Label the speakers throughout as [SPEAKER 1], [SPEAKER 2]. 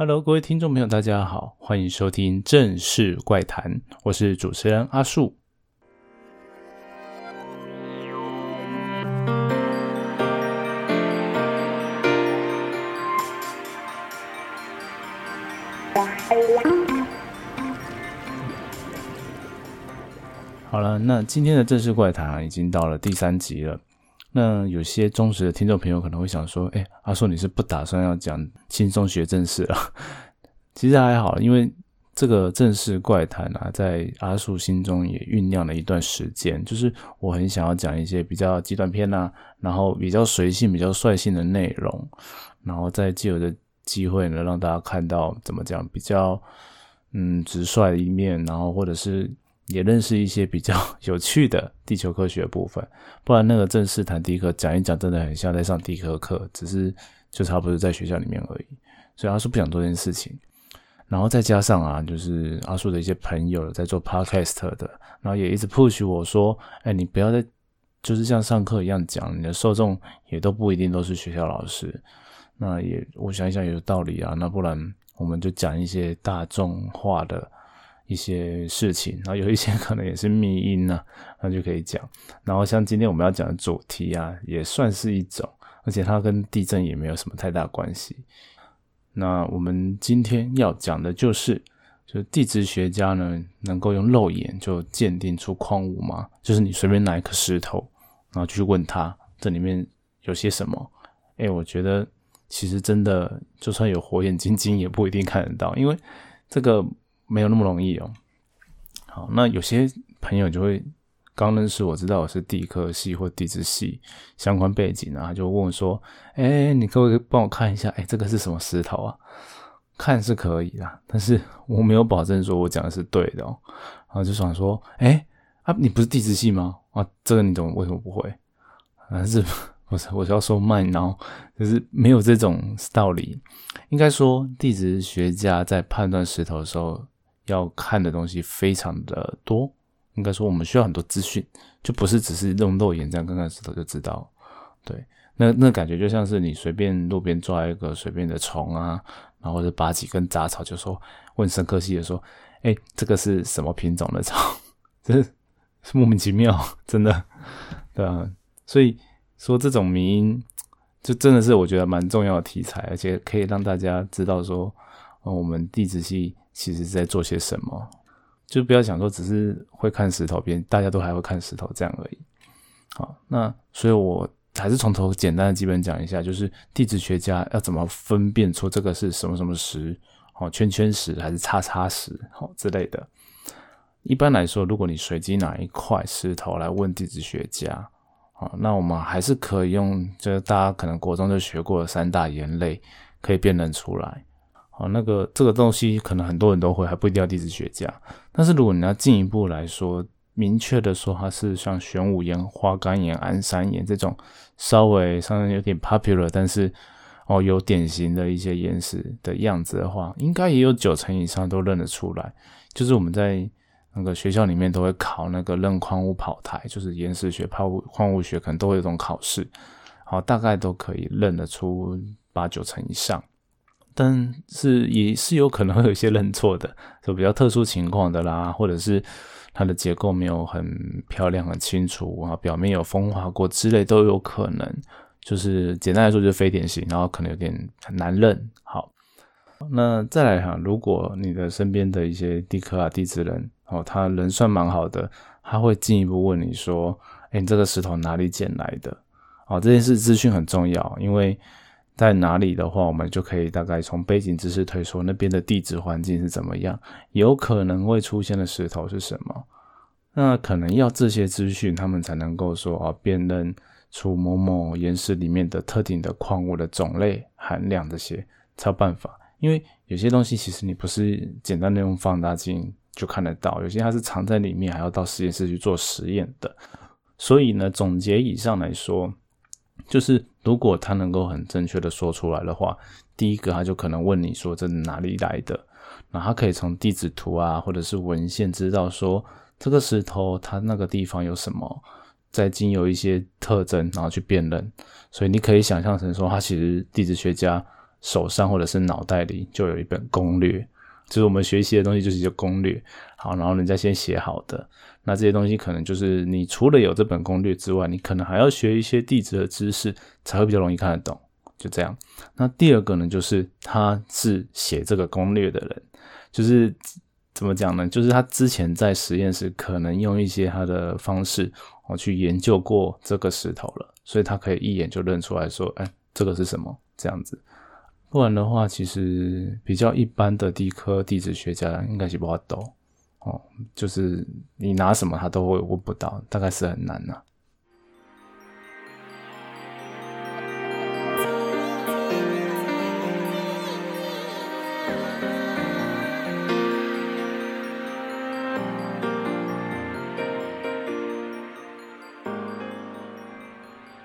[SPEAKER 1] Hello，各位听众朋友，大家好，欢迎收听《正式怪谈》，我是主持人阿树。好了，那今天的正式怪谈已经到了第三集了。那有些忠实的听众朋友可能会想说：“哎，阿硕，你是不打算要讲轻松学正事了？” 其实还好，因为这个正式怪谈啊，在阿树心中也酝酿了一段时间。就是我很想要讲一些比较极端片啊，然后比较随性、比较率性的内容，然后再借由的机会呢，让大家看到怎么讲比较嗯直率的一面，然后或者是。也认识一些比较 有趣的地球科学部分，不然那个正式谈地科讲一讲，真的很像在上地科课，只是就差不多在学校里面而已。所以阿叔不想做这件事情，然后再加上啊，就是阿叔的一些朋友在做 podcast 的，然后也一直 push 我说，哎，你不要再就是像上课一样讲，你的受众也都不一定都是学校老师。那也我想一想有道理啊，那不然我们就讲一些大众化的。一些事情，然后有一些 可能也是密因呢，那就可以讲。然后像今天我们要讲的主题啊，也算是一种，而且它跟地震也没有什么太大关系。那我们今天要讲的就是，就是地质学家呢能够用肉眼就鉴定出矿物吗？就是你随便拿一颗石头，然后去问他这里面有些什么？哎，我觉得其实真的就算有火眼金睛也不一定看得到，因为这个。没有那么容易哦。好，那有些朋友就会刚认识我，知道我是地科系或地质系相关背景啊，就问我说：“哎，你可不可以帮我看一下？哎，这个是什么石头啊？”看是可以的，但是我没有保证说我讲的是对的哦。然后就想说：“哎，啊，你不是地质系吗？啊，这个你怎么为什么不会？”还是不是我是要说慢，然后就是没有这种道理。应该说，地质学家在判断石头的时候。要看的东西非常的多，应该说我们需要很多资讯，就不是只是用肉眼这样看看石头就知道。对，那那感觉就像是你随便路边抓一个随便的虫啊，然后就拔几根杂草，就说问生科系的说，哎，这个是什么品种的草？这是莫名其妙，真的，对啊。所以说这种迷因，就真的是我觉得蛮重要的题材，而且可以让大家知道说，我们地质系。其实在做些什么，就不要想说只是会看石头边，大家都还会看石头这样而已。好，那所以我还是从头简单的基本讲一下，就是地质学家要怎么分辨出这个是什么什么石，哦，圈圈石还是叉叉石，好之类的。一般来说，如果你随机拿一块石头来问地质学家，好，那我们还是可以用，就是大家可能国中就学过的三大岩类，可以辨认出来。啊，那个这个东西可能很多人都会，还不一定要地质学家。但是如果你要进一步来说，明确的说它是像玄武岩、花岗岩、安山岩这种稍微稍微有点 popular，但是哦有典型的一些岩石的样子的话，应该也有九成以上都认得出来。就是我们在那个学校里面都会考那个认矿物跑台，就是岩石学、矿物矿物学可能都会有一种考试，好，大概都可以认得出八九成以上。但是也是有可能会有一些认错的，就比较特殊情况的啦，或者是它的结构没有很漂亮、很清楚啊，表面有风化过之类都有可能。就是简单来说，就是非典型，然后可能有点很难认。好，那再来哈，如果你的身边的一些地科啊、地质人哦，他人算蛮好的，他会进一步问你说：“哎，你这个石头哪里捡来的？”哦，这件事资讯很重要，因为。在哪里的话，我们就可以大概从背景知识推说那边的地质环境是怎么样，有可能会出现的石头是什么。那可能要这些资讯，他们才能够说啊，辨认出某某岩石里面的特定的矿物的种类、含量这些才有办法。因为有些东西其实你不是简单的用放大镜就看得到，有些它是藏在里面，还要到实验室去做实验的。所以呢，总结以上来说。就是如果他能够很正确的说出来的话，第一个他就可能问你说这哪里来的，那他可以从地质图啊或者是文献知道说这个石头它那个地方有什么，再经由一些特征然后去辨认，所以你可以想象成说他其实地质学家手上或者是脑袋里就有一本攻略，就是我们学习的东西就是一个攻略。好，然后人家先写好的，那这些东西可能就是你除了有这本攻略之外，你可能还要学一些地质的知识，才会比较容易看得懂。就这样。那第二个呢，就是他是写这个攻略的人，就是怎么讲呢？就是他之前在实验室可能用一些他的方式，我去研究过这个石头了，所以他可以一眼就认出来说，哎，这个是什么？这样子。不然的话，其实比较一般的地科地质学家应该是不好懂就是你拿什么他都会问不到，大概是很难呐。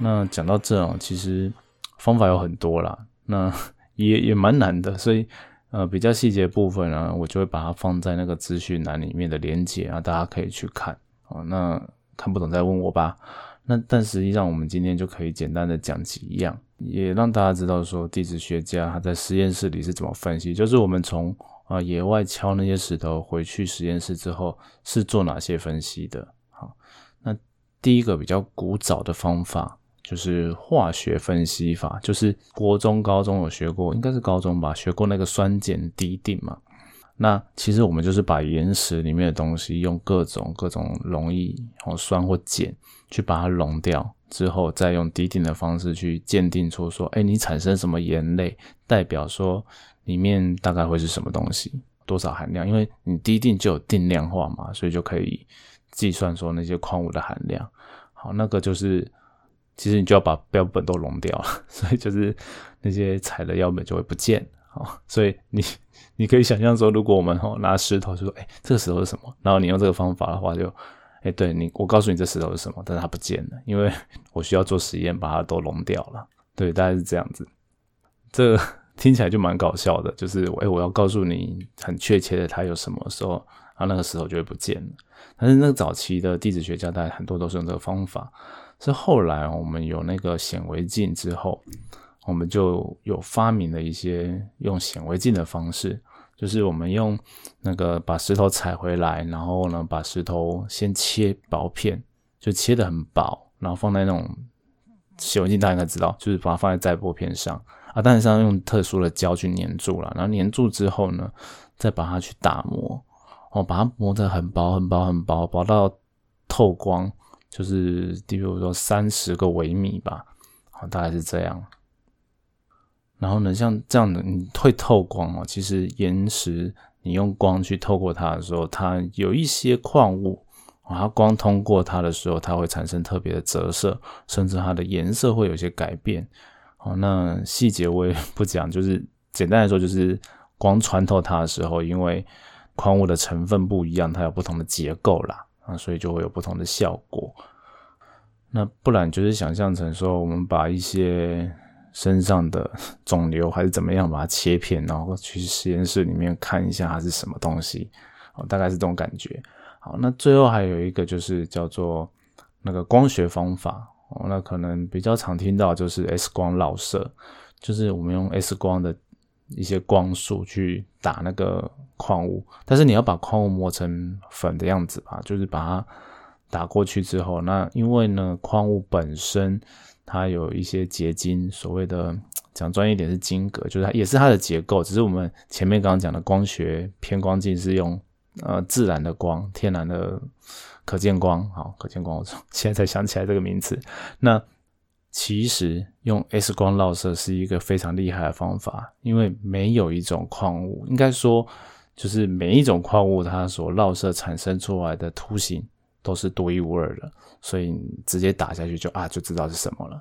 [SPEAKER 1] 那讲到这哦，其实方法有很多啦。那 也也蛮难的，所以呃比较细节部分呢，我就会把它放在那个资讯栏里面的连接啊，大家可以去看哦。那看不懂再问我吧。那但实际上我们今天就可以简单的讲几样，也让大家知道说地质学家他在实验室里是怎么分析，就是我们从啊野外敲那些石头回去实验室之后是做哪些分析的。好，那第一个比较古早的方法。就是化学分析法，就是国中、高中有学过，应该是高中吧，学过那个酸碱滴定嘛。那其实我们就是把岩石里面的东西用各种各种溶液，或酸或碱，去把它溶掉之后，再用滴定的方式去鉴定出说，哎，你产生什么盐类，代表说里面大概会是什么东西，多少含量？因为你滴定就有定量化嘛，所以就可以计算说那些矿物的含量。好，那个就是。其实你就要把标本都溶掉了，所以就是那些采的样本就会不见啊。所以你你可以想象说，如果我们拿石头说，哎，这个石头是什么？然后你用这个方法的话，就哎，对你，我告诉你这石头是什么，但是它不见了，因为我需要做实验把它都溶掉了。对，大概是这样子。这听起来就蛮搞笑的，就是哎，我要告诉你很确切的它有什么时候，然后那个石头就会不见了。但是那个早期的地质学家，大概很多都是用这个方法。是后来我们有那个显微镜之后，我们就有发明了一些用显微镜的方式，就是我们用那个把石头采回来，然后呢把石头先切薄片，就切的很薄，然后放在那种显微镜大家应该知道，就是把它放在载玻片上啊，但是要用特殊的胶去粘住了，然后粘住之后呢，再把它去打磨，哦，把它磨得很薄很薄很薄，薄到透光。就是，比如说三十个微米吧，好，大概是这样。然后呢，像这样的，你会透光哦。其实岩石，你用光去透过它的时候，它有一些矿物，它光通过它的时候，它会产生特别的折射，甚至它的颜色会有些改变。好，那细节我也 不讲，就是简单来说，就是光穿透它的时候，因为矿物的成分不一样，它有不同的结构啦。啊，所以就会有不同的效果。那不然就是想象成说，我们把一些身上的 肿瘤还是怎么样，把它切片，然后去实验室里面看一下它是什么东西。哦，大概是这种感觉。好，那最后还有一个就是叫做那个光学方法。哦，那可能比较常听到就是 X 光照射，就是我们用 X 光的一些光束去打那个。矿物，但是你要把矿物磨成粉的样子吧，就是把它打过去之后，那因为呢，矿物本身它有一些结晶，所谓的讲专业点是晶格，就是它也是它的结构，只是我们前面刚刚讲的光学偏光镜是用呃自然的光，天然的可见光，好，可见光，我 现在才想起来这个名词，那。其实用 X 光绕射是一个非常厉害的方法，因为没有一种矿物，应该说就是每一种矿物它所绕射产生出来的图形都是独一无二的，所以直接打下去就啊就知道是什么了。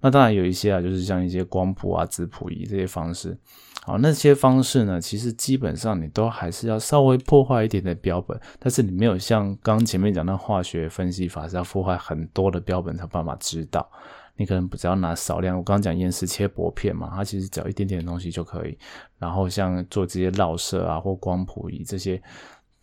[SPEAKER 1] 那当然有一些啊，就是像一些光谱啊、质谱仪这些方式，好，那些方式呢，其实基本上你都还是要稍微破坏一点的标本，但是你没有像刚前面讲的化学分析法是要破坏很多的标本才办法知道。你可能只要拿少量，我刚刚讲岩石切薄片嘛，它其实只要一点点的东西就可以。然后像做这些绕射啊或光谱仪这些，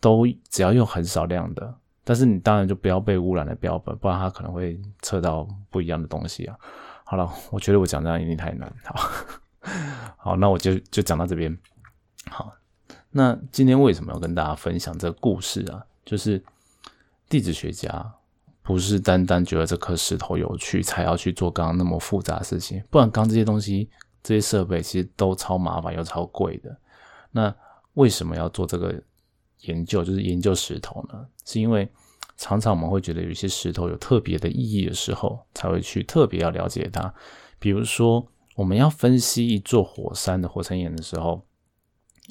[SPEAKER 1] 都只要用很少量的。但是你当然就不要被污染的标本，不然它可能会测到不一样的东西啊。好了，我觉得我讲这样一定太难。好，好，那我就就讲到这边。好，那今天为什么要跟大家分享这个故事啊？就是地质学家不是单单觉得这颗石头有趣才要去做刚刚那么复杂的事情，不然刚这些东西、这些设备其实都超麻烦又超贵的。那为什么要做这个研究？就是研究石头呢？是因为常常我们会觉得有一些石头有特别的意义的时候，才会去特别要了解它。比如说，我们要分析一座火山的火山岩的时候。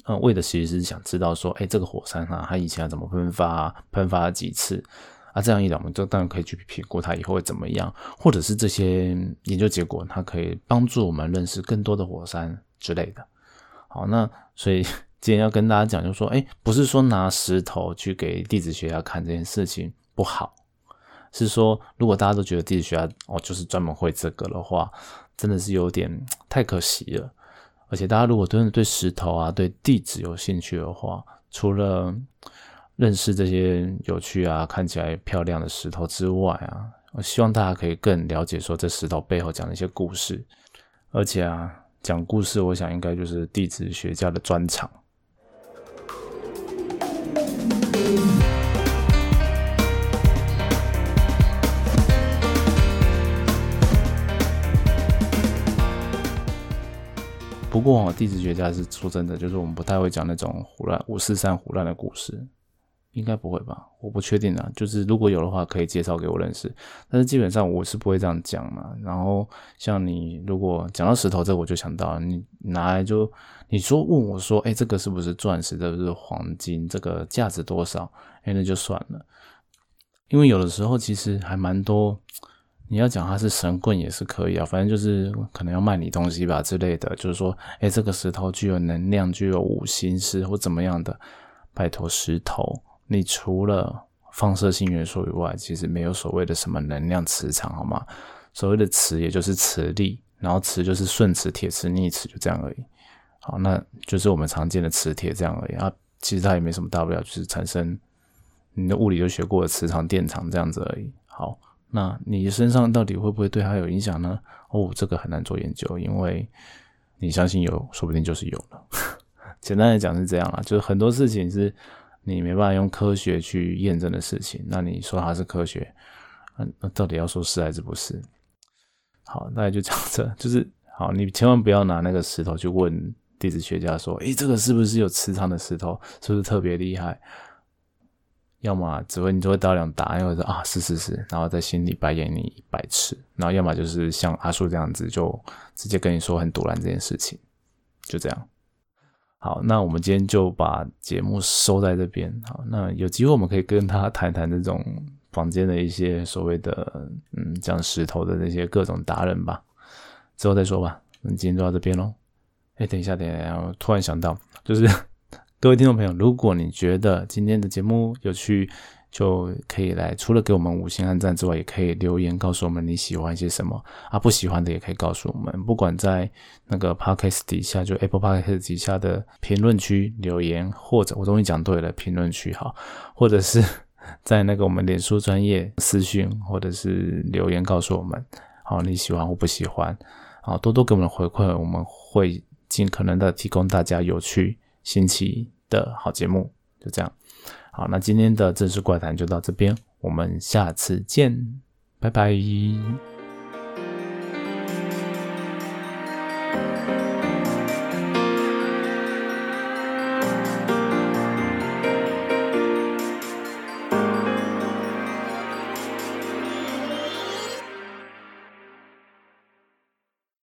[SPEAKER 1] 嗯，为的其实是想知道说，哎，这个火山啊，它以前怎么喷发，喷发了几次啊？这样一来，我们就当然可以去评估它以后会怎么样，或者是这些研究结果，它可以帮助我们认识更多的火山之类的。好，那所以 今天要跟大家讲，就是说，哎，不是说拿石头去给地质学家看这件事情不好，是说如果大家都觉得地质学家哦就是专门会这个的话，真的是有点太可惜了。而且大家如果真的对石头啊、对地质有兴趣的话，除了认识这些有趣啊、看起来漂亮的石头之外啊，我希望大家可以更了解说这石头背后讲的一些故事。而且啊，讲故事，我想应该就是地质学家的专长。不过，地质学家是说真的，就是我们不太会讲那种胡乱五四三胡乱的故事，应该不会吧？我不确定啊。就是如果有的话，可以介绍给我认识。但是基本上我是不会这样讲嘛。然后像你如果讲到石头，这我就想到你拿来就你说问我说，哎，这个是不是钻石？这是黄金？这个价值多少？哎，那就算了。因为有的时候其实还蛮多。你要讲它是神棍也是可以啊，反正就是可能要卖你东西吧之类的，就是说，哎，这个石头具有能量，具有五行石或怎么样的，拜托石头，你除了放射性元素以外，其实没有所谓的什么能量磁场，好吗？所谓的磁也就是磁力，然后磁就是顺磁、铁磁、逆磁，就这样而已。好，那就是我们常见的磁铁这样而已啊，其实它也没什么大不了，就是产生你的物理就学过的磁场、电场这样子而已。好。那你身上到底会不会对它有影响呢？哦，这个很难做研究，因为你相信有，说不定就是有了。简单来讲是这样啦，就是很多事情是你没办法用科学去验证的事情。那你说它是科学，嗯，那到底要说是还是不是？好，那就讲这，就是好，你千万不要拿那个石头去问地质学家说，诶，这个是不是有磁场的石头？是不是特别厉害？要么只会你就会到两答，或者说啊是是是，然后在心里白眼你一百次，然后要么就是像阿树这样子，就直接跟你说很突然这件事情，就这样。好，那我们今天就把节目收在这边。好，那有机会我们可以跟他谈谈这种房间的一些所谓的嗯讲石头的那些各种达人吧，之后再说吧。那今天就到这边喽。哎，等一下，等一下，我突然想到，就是。各位听众朋友，如果你觉得今天的节目有趣，就可以来除了给我们五星按赞之外，也可以留言告诉我们你喜欢一些什么啊，不喜欢的也可以告诉我们。不管在那个 podcast 底下，就 Apple Podcast 底下的评论区留言，或者我终于讲对了，评论区好，或者是 在那个我们脸书专业私讯，或者是留言告诉我们，好你喜欢或不喜欢，好多多给我们回馈，我们会尽可能的提供大家有趣、新奇。的好节目就这样，好，那今天的正式怪谈就到这边，我们下次见，拜拜。